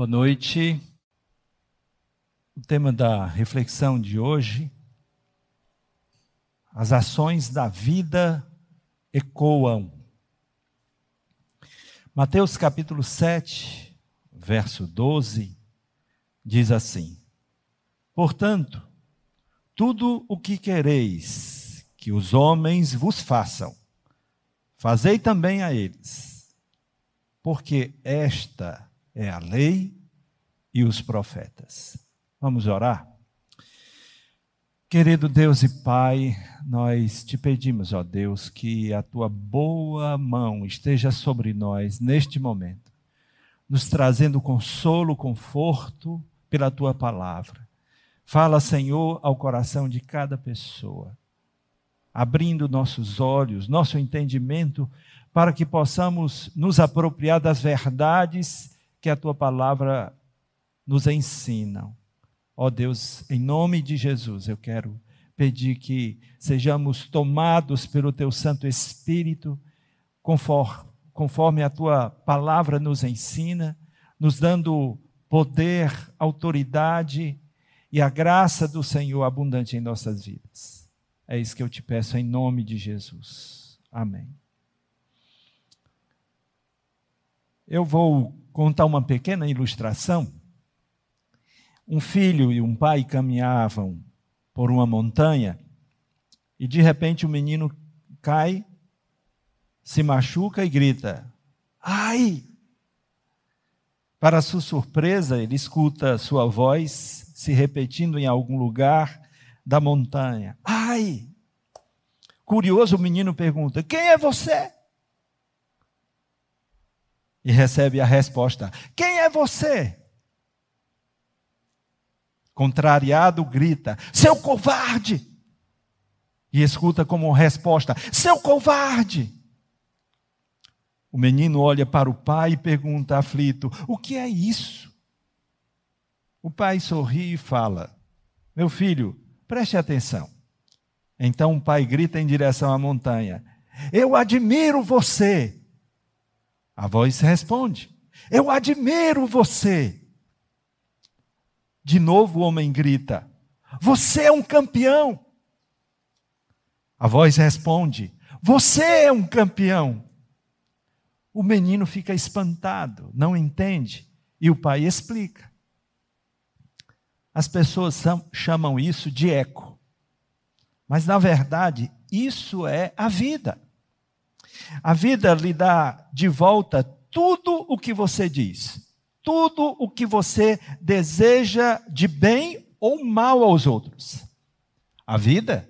Boa noite. O tema da reflexão de hoje, as ações da vida ecoam. Mateus capítulo 7, verso 12, diz assim: Portanto, tudo o que quereis que os homens vos façam, fazei também a eles, porque esta é a lei e os profetas. Vamos orar? Querido Deus e Pai, nós te pedimos, ó Deus, que a tua boa mão esteja sobre nós neste momento, nos trazendo consolo, conforto pela tua palavra. Fala, Senhor, ao coração de cada pessoa, abrindo nossos olhos, nosso entendimento, para que possamos nos apropriar das verdades que a tua palavra nos ensina. Ó Deus, em nome de Jesus, eu quero pedir que sejamos tomados pelo teu Santo Espírito, conforme, conforme a tua palavra nos ensina, nos dando poder, autoridade e a graça do Senhor abundante em nossas vidas. É isso que eu te peço em nome de Jesus. Amém. Eu vou contar uma pequena ilustração. Um filho e um pai caminhavam por uma montanha e de repente o menino cai, se machuca e grita: Ai! Para sua surpresa, ele escuta sua voz se repetindo em algum lugar da montanha: Ai! Curioso, o menino pergunta: Quem é você? E recebe a resposta: Quem é você? Contrariado, grita: Seu covarde! E escuta como resposta: Seu covarde! O menino olha para o pai e pergunta aflito: O que é isso? O pai sorri e fala: Meu filho, preste atenção. Então o pai grita em direção à montanha: Eu admiro você a voz responde: Eu admiro você. De novo o homem grita: Você é um campeão. A voz responde: Você é um campeão. O menino fica espantado, não entende, e o pai explica. As pessoas chamam isso de eco, mas na verdade, isso é a vida. A vida lhe dá de volta tudo o que você diz, tudo o que você deseja de bem ou mal aos outros. A vida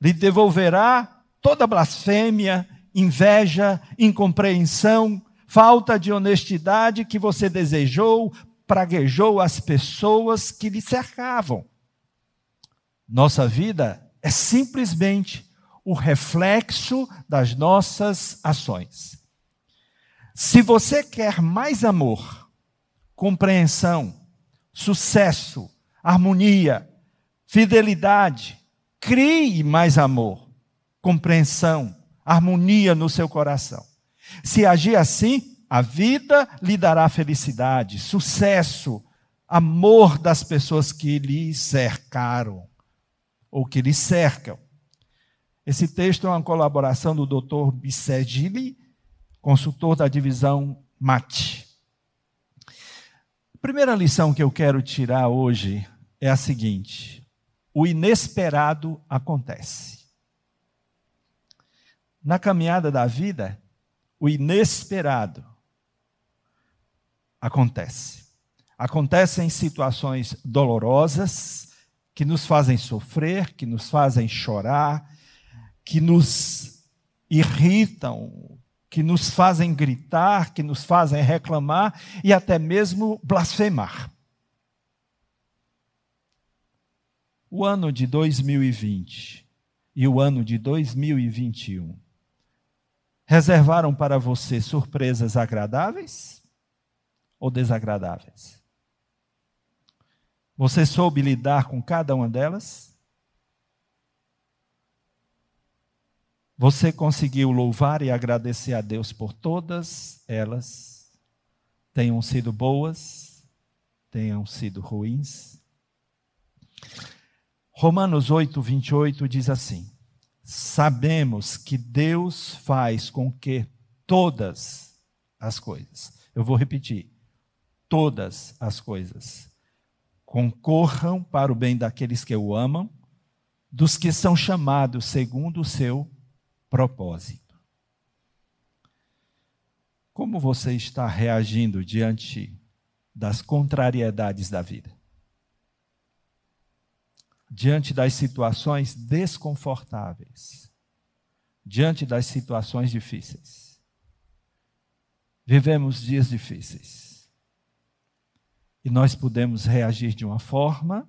lhe devolverá toda blasfêmia, inveja, incompreensão, falta de honestidade que você desejou, praguejou as pessoas que lhe cercavam. Nossa vida é simplesmente o reflexo das nossas ações. Se você quer mais amor, compreensão, sucesso, harmonia, fidelidade, crie mais amor, compreensão, harmonia no seu coração. Se agir assim, a vida lhe dará felicidade, sucesso, amor das pessoas que lhe cercaram ou que lhe cercam. Esse texto é uma colaboração do Dr. Bissegili, consultor da divisão MAT. A primeira lição que eu quero tirar hoje é a seguinte: o inesperado acontece. Na caminhada da vida, o inesperado acontece. Acontece em situações dolorosas que nos fazem sofrer, que nos fazem chorar, que nos irritam, que nos fazem gritar, que nos fazem reclamar e até mesmo blasfemar. O ano de 2020 e o ano de 2021 reservaram para você surpresas agradáveis ou desagradáveis? Você soube lidar com cada uma delas? Você conseguiu louvar e agradecer a Deus por todas elas? Tenham sido boas tenham sido ruins. Romanos 8, 28 diz assim: Sabemos que Deus faz com que todas as coisas, eu vou repetir, todas as coisas concorram para o bem daqueles que o amam, dos que são chamados segundo o seu propósito. Como você está reagindo diante das contrariedades da vida? Diante das situações desconfortáveis, diante das situações difíceis. Vivemos dias difíceis. E nós podemos reagir de uma forma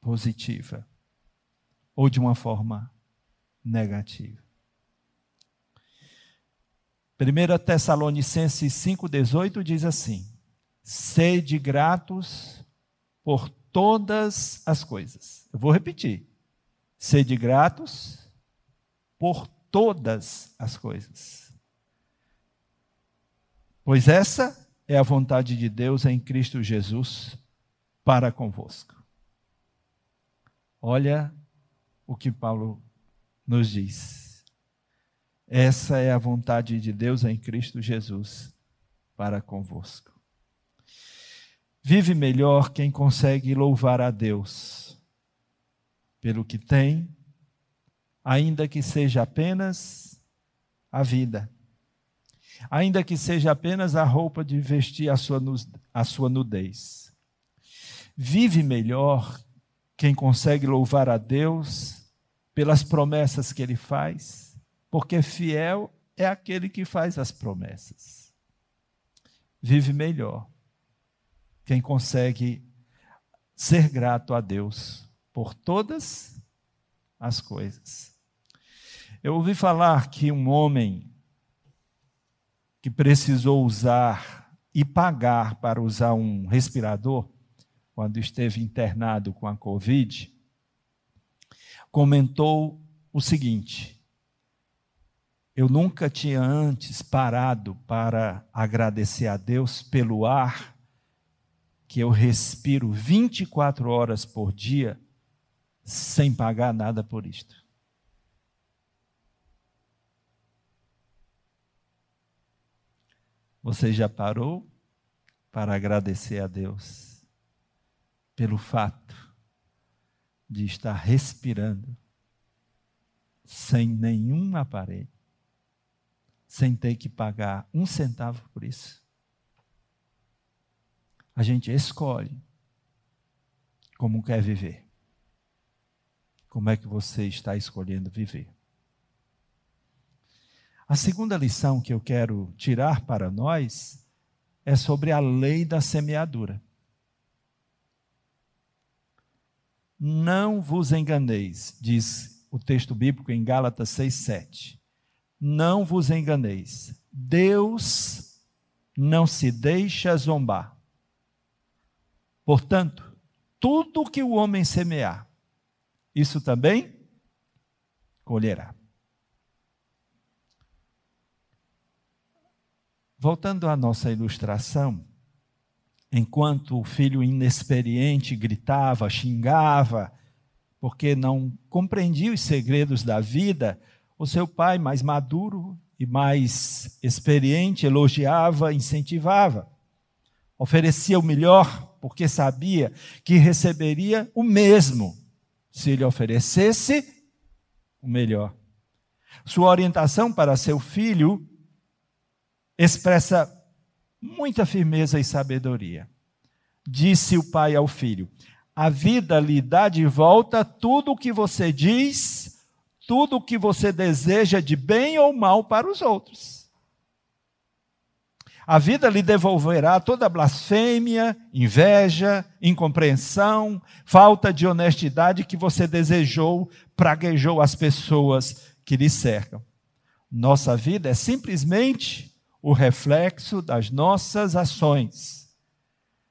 positiva ou de uma forma negativa. 1 Tessalonicenses 5,18 diz assim: Sede gratos por todas as coisas. Eu vou repetir. Sede gratos por todas as coisas. Pois essa é a vontade de Deus em Cristo Jesus para convosco. Olha o que Paulo nos diz. Essa é a vontade de Deus em Cristo Jesus para convosco. Vive melhor quem consegue louvar a Deus pelo que tem, ainda que seja apenas a vida, ainda que seja apenas a roupa de vestir a sua, a sua nudez. Vive melhor quem consegue louvar a Deus pelas promessas que Ele faz porque fiel é aquele que faz as promessas. Vive melhor quem consegue ser grato a Deus por todas as coisas. Eu ouvi falar que um homem que precisou usar e pagar para usar um respirador, quando esteve internado com a Covid, comentou o seguinte: eu nunca tinha antes parado para agradecer a Deus pelo ar que eu respiro 24 horas por dia sem pagar nada por isto. Você já parou para agradecer a Deus pelo fato de estar respirando sem nenhum aparelho? sem ter que pagar um centavo por isso. A gente escolhe como quer viver. Como é que você está escolhendo viver? A segunda lição que eu quero tirar para nós é sobre a lei da semeadura. Não vos enganeis, diz o texto bíblico em Gálatas 6,7. Não vos enganeis. Deus não se deixa zombar. Portanto, tudo que o homem semear, isso também colherá. Voltando à nossa ilustração, enquanto o filho inexperiente gritava, xingava, porque não compreendia os segredos da vida, o seu pai, mais maduro e mais experiente, elogiava, incentivava. Oferecia o melhor, porque sabia que receberia o mesmo se ele oferecesse o melhor. Sua orientação para seu filho expressa muita firmeza e sabedoria. Disse o pai ao filho: A vida lhe dá de volta tudo o que você diz tudo o que você deseja de bem ou mal para os outros. A vida lhe devolverá toda blasfêmia, inveja, incompreensão, falta de honestidade que você desejou, praguejou as pessoas que lhe cercam. Nossa vida é simplesmente o reflexo das nossas ações.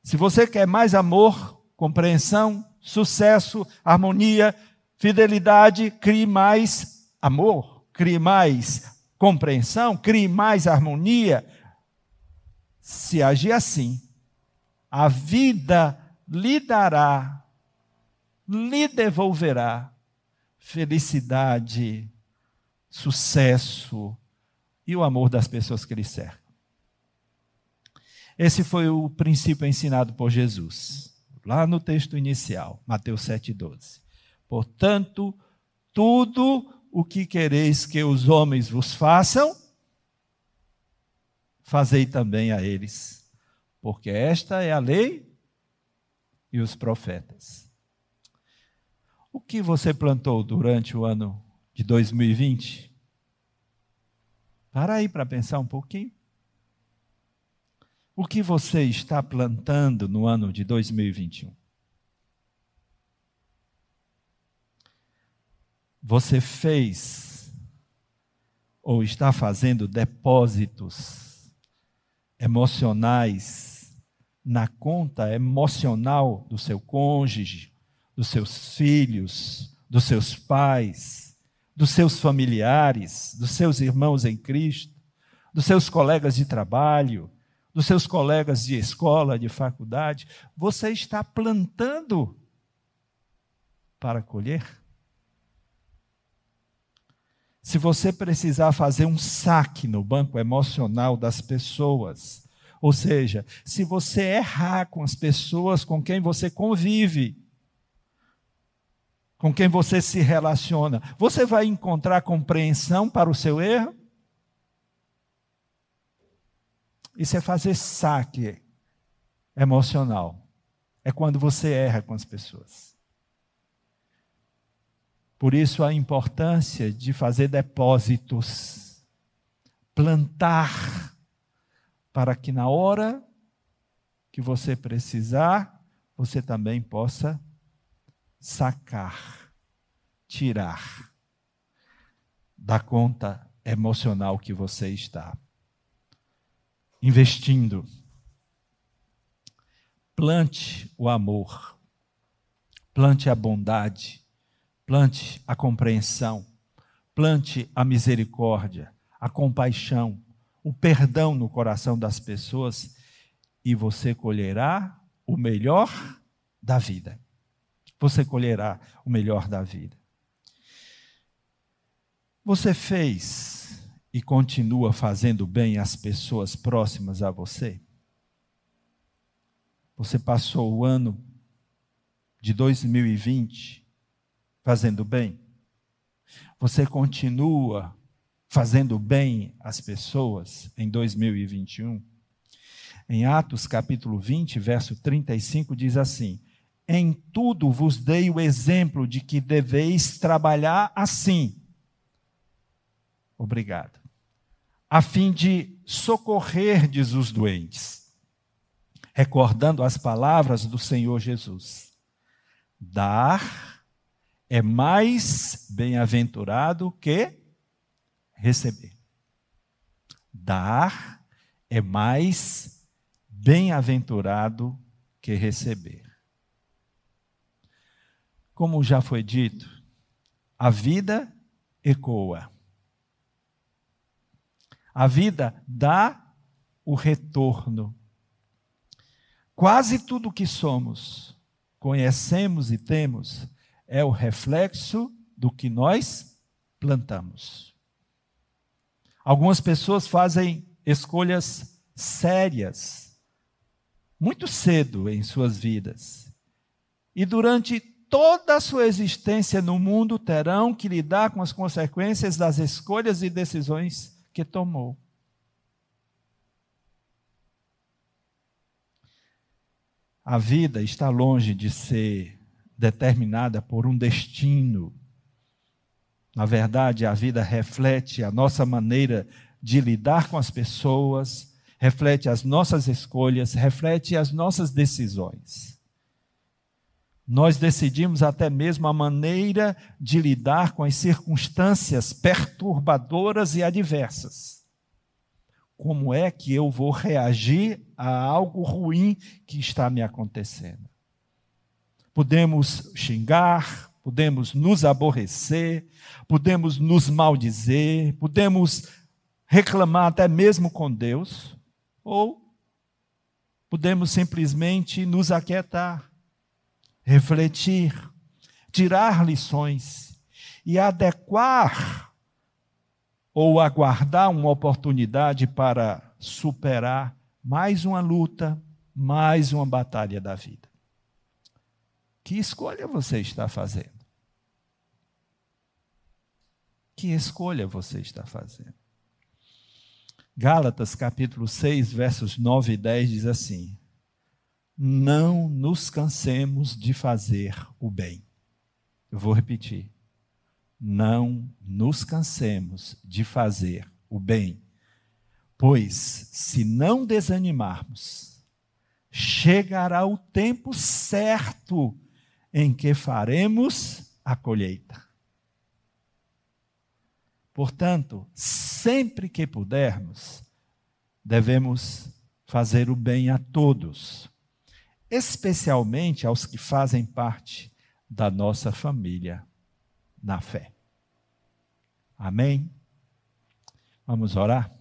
Se você quer mais amor, compreensão, sucesso, harmonia, Fidelidade crie mais amor, crie mais compreensão, crie mais harmonia. Se agir assim, a vida lhe dará, lhe devolverá felicidade, sucesso e o amor das pessoas que lhe cercam. Esse foi o princípio ensinado por Jesus, lá no texto inicial, Mateus 7,12. Portanto, tudo o que quereis que os homens vos façam, fazei também a eles, porque esta é a lei e os profetas. O que você plantou durante o ano de 2020? Para aí para pensar um pouquinho. O que você está plantando no ano de 2021? Você fez ou está fazendo depósitos emocionais na conta emocional do seu cônjuge, dos seus filhos, dos seus pais, dos seus familiares, dos seus irmãos em Cristo, dos seus colegas de trabalho, dos seus colegas de escola, de faculdade, você está plantando para colher? Se você precisar fazer um saque no banco emocional das pessoas, ou seja, se você errar com as pessoas com quem você convive, com quem você se relaciona, você vai encontrar compreensão para o seu erro? Isso é fazer saque emocional. É quando você erra com as pessoas. Por isso a importância de fazer depósitos, plantar, para que na hora que você precisar, você também possa sacar, tirar da conta emocional que você está investindo. Plante o amor, plante a bondade, plante a compreensão, plante a misericórdia, a compaixão, o perdão no coração das pessoas e você colherá o melhor da vida. Você colherá o melhor da vida. Você fez e continua fazendo bem às pessoas próximas a você? Você passou o ano de 2020 fazendo bem? Você continua fazendo bem às pessoas em 2021? Em Atos capítulo 20, verso 35 diz assim: Em tudo vos dei o exemplo de que deveis trabalhar assim. Obrigado a fim de socorrerdes os doentes, recordando as palavras do Senhor Jesus. Dar é mais bem-aventurado que receber. Dar é mais bem-aventurado que receber. Como já foi dito, a vida ecoa. A vida dá o retorno. Quase tudo que somos, conhecemos e temos, é o reflexo do que nós plantamos. Algumas pessoas fazem escolhas sérias, muito cedo em suas vidas. E durante toda a sua existência no mundo terão que lidar com as consequências das escolhas e decisões que tomou. A vida está longe de ser determinada por um destino. Na verdade, a vida reflete a nossa maneira de lidar com as pessoas, reflete as nossas escolhas, reflete as nossas decisões. Nós decidimos até mesmo a maneira de lidar com as circunstâncias perturbadoras e adversas. Como é que eu vou reagir a algo ruim que está me acontecendo? Podemos xingar, podemos nos aborrecer, podemos nos maldizer, podemos reclamar até mesmo com Deus, ou podemos simplesmente nos aquietar, refletir, tirar lições e adequar ou aguardar uma oportunidade para superar mais uma luta, mais uma batalha da vida. Que escolha você está fazendo? Que escolha você está fazendo? Gálatas capítulo 6, versos 9 e 10 diz assim: Não nos cansemos de fazer o bem. Eu vou repetir. Não nos cansemos de fazer o bem, pois se não desanimarmos, chegará o tempo certo em que faremos a colheita. Portanto, sempre que pudermos, devemos fazer o bem a todos, especialmente aos que fazem parte da nossa família na fé. Amém? Vamos orar?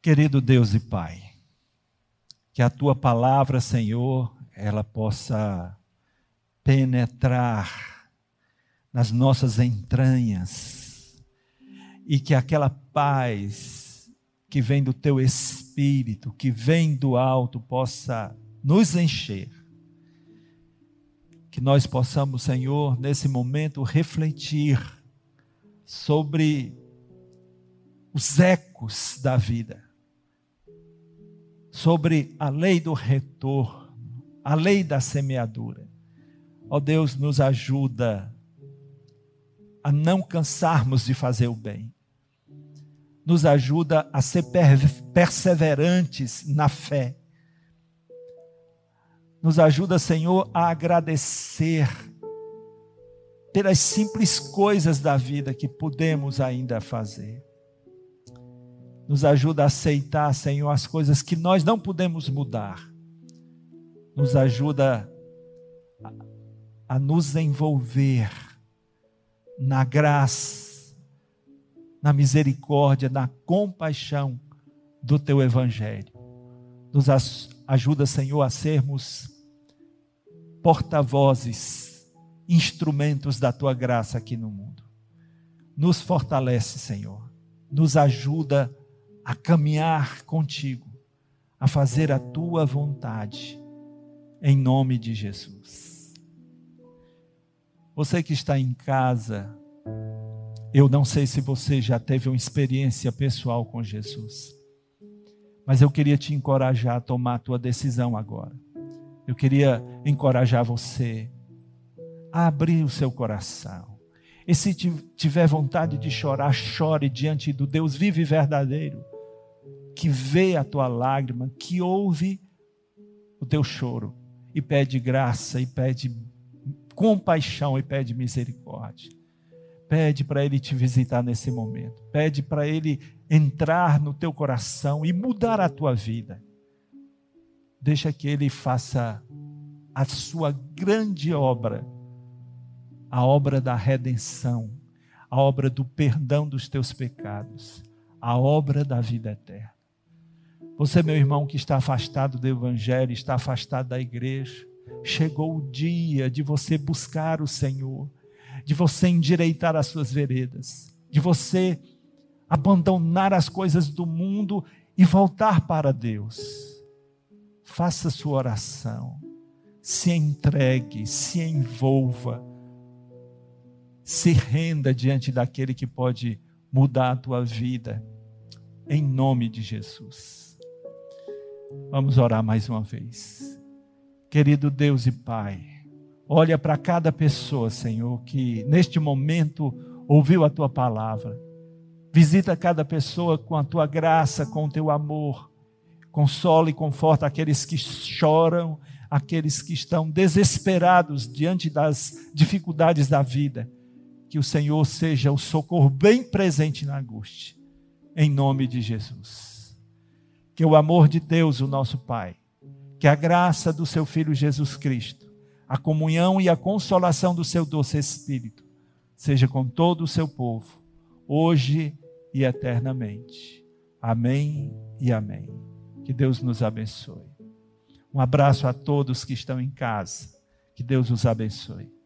Querido Deus e Pai, que a tua palavra, Senhor, ela possa penetrar nas nossas entranhas, e que aquela paz que vem do teu espírito, que vem do alto, possa nos encher. Que nós possamos, Senhor, nesse momento refletir sobre os ecos da vida, sobre a lei do retorno, a lei da semeadura. Ó Deus, nos ajuda a não cansarmos de fazer o bem. Nos ajuda a ser perseverantes na fé. Nos ajuda, Senhor, a agradecer pelas simples coisas da vida que podemos ainda fazer. Nos ajuda a aceitar, Senhor, as coisas que nós não podemos mudar. Nos ajuda a, nos envolver na graça, na misericórdia, na compaixão do teu evangelho. Nos ajuda, Senhor, a sermos porta-vozes, instrumentos da tua graça aqui no mundo. Nos fortalece, Senhor. Nos ajuda a caminhar contigo, a fazer a tua vontade, em nome de Jesus. Você que está em casa, eu não sei se você já teve uma experiência pessoal com Jesus, mas eu queria te encorajar a tomar a tua decisão agora. Eu queria encorajar você a abrir o seu coração. E se tiver vontade de chorar, chore diante do Deus vivo e verdadeiro, que vê a tua lágrima, que ouve o teu choro e pede graça e pede compaixão e pede misericórdia. Pede para Ele te visitar nesse momento. Pede para Ele entrar no teu coração e mudar a tua vida. Deixa que Ele faça a sua grande obra, a obra da redenção, a obra do perdão dos teus pecados, a obra da vida eterna. Você, meu irmão, que está afastado do Evangelho, está afastado da igreja, chegou o dia de você buscar o Senhor, de você endireitar as suas veredas, de você abandonar as coisas do mundo e voltar para Deus. Faça sua oração, se entregue, se envolva, se renda diante daquele que pode mudar a tua vida, em nome de Jesus. Vamos orar mais uma vez. Querido Deus e Pai, olha para cada pessoa, Senhor, que neste momento ouviu a tua palavra. Visita cada pessoa com a tua graça, com o teu amor. Consola e conforta aqueles que choram, aqueles que estão desesperados diante das dificuldades da vida. Que o Senhor seja o socorro bem presente na angústia. Em nome de Jesus. Que o amor de Deus, o nosso Pai, que a graça do seu Filho Jesus Cristo, a comunhão e a consolação do seu doce Espírito, seja com todo o seu povo, hoje e eternamente. Amém e amém. Que Deus nos abençoe. Um abraço a todos que estão em casa. Que Deus os abençoe.